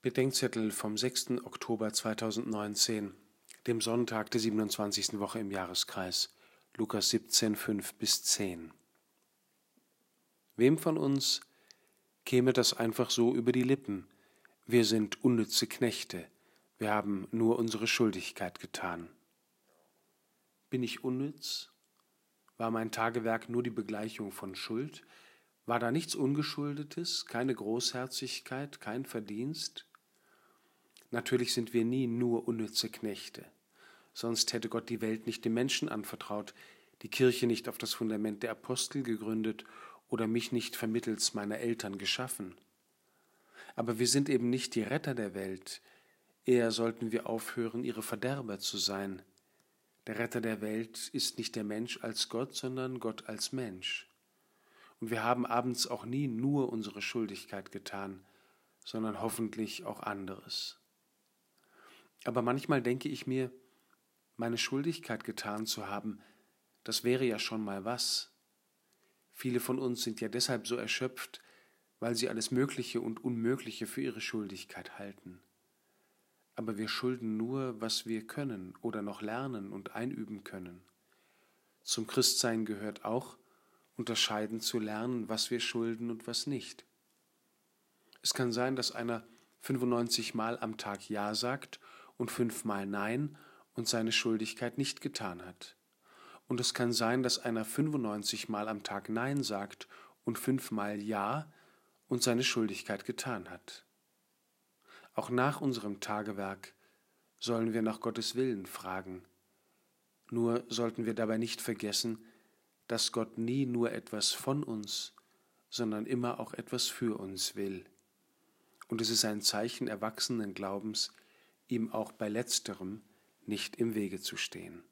Bedenkzettel vom 6. Oktober 2019, dem Sonntag der 27. Woche im Jahreskreis, Lukas 17, 5 bis 10. Wem von uns käme das einfach so über die Lippen? Wir sind unnütze Knechte, wir haben nur unsere Schuldigkeit getan. Bin ich unnütz? War mein Tagewerk nur die Begleichung von Schuld? War da nichts Ungeschuldetes, keine Großherzigkeit, kein Verdienst? Natürlich sind wir nie nur unnütze Knechte. Sonst hätte Gott die Welt nicht dem Menschen anvertraut, die Kirche nicht auf das Fundament der Apostel gegründet oder mich nicht vermittels meiner Eltern geschaffen. Aber wir sind eben nicht die Retter der Welt, eher sollten wir aufhören, ihre Verderber zu sein. Der Retter der Welt ist nicht der Mensch als Gott, sondern Gott als Mensch. Und wir haben abends auch nie nur unsere Schuldigkeit getan, sondern hoffentlich auch anderes. Aber manchmal denke ich mir, meine Schuldigkeit getan zu haben, das wäre ja schon mal was. Viele von uns sind ja deshalb so erschöpft, weil sie alles Mögliche und Unmögliche für ihre Schuldigkeit halten. Aber wir schulden nur, was wir können oder noch lernen und einüben können. Zum Christsein gehört auch, unterscheiden zu lernen, was wir schulden und was nicht. Es kann sein, dass einer 95 Mal am Tag Ja sagt und fünfmal Nein und seine Schuldigkeit nicht getan hat. Und es kann sein, dass einer 95 Mal am Tag Nein sagt und fünfmal Ja und seine Schuldigkeit getan hat. Auch nach unserem Tagewerk sollen wir nach Gottes Willen fragen. Nur sollten wir dabei nicht vergessen, dass Gott nie nur etwas von uns, sondern immer auch etwas für uns will. Und es ist ein Zeichen erwachsenen Glaubens, ihm auch bei letzterem nicht im Wege zu stehen.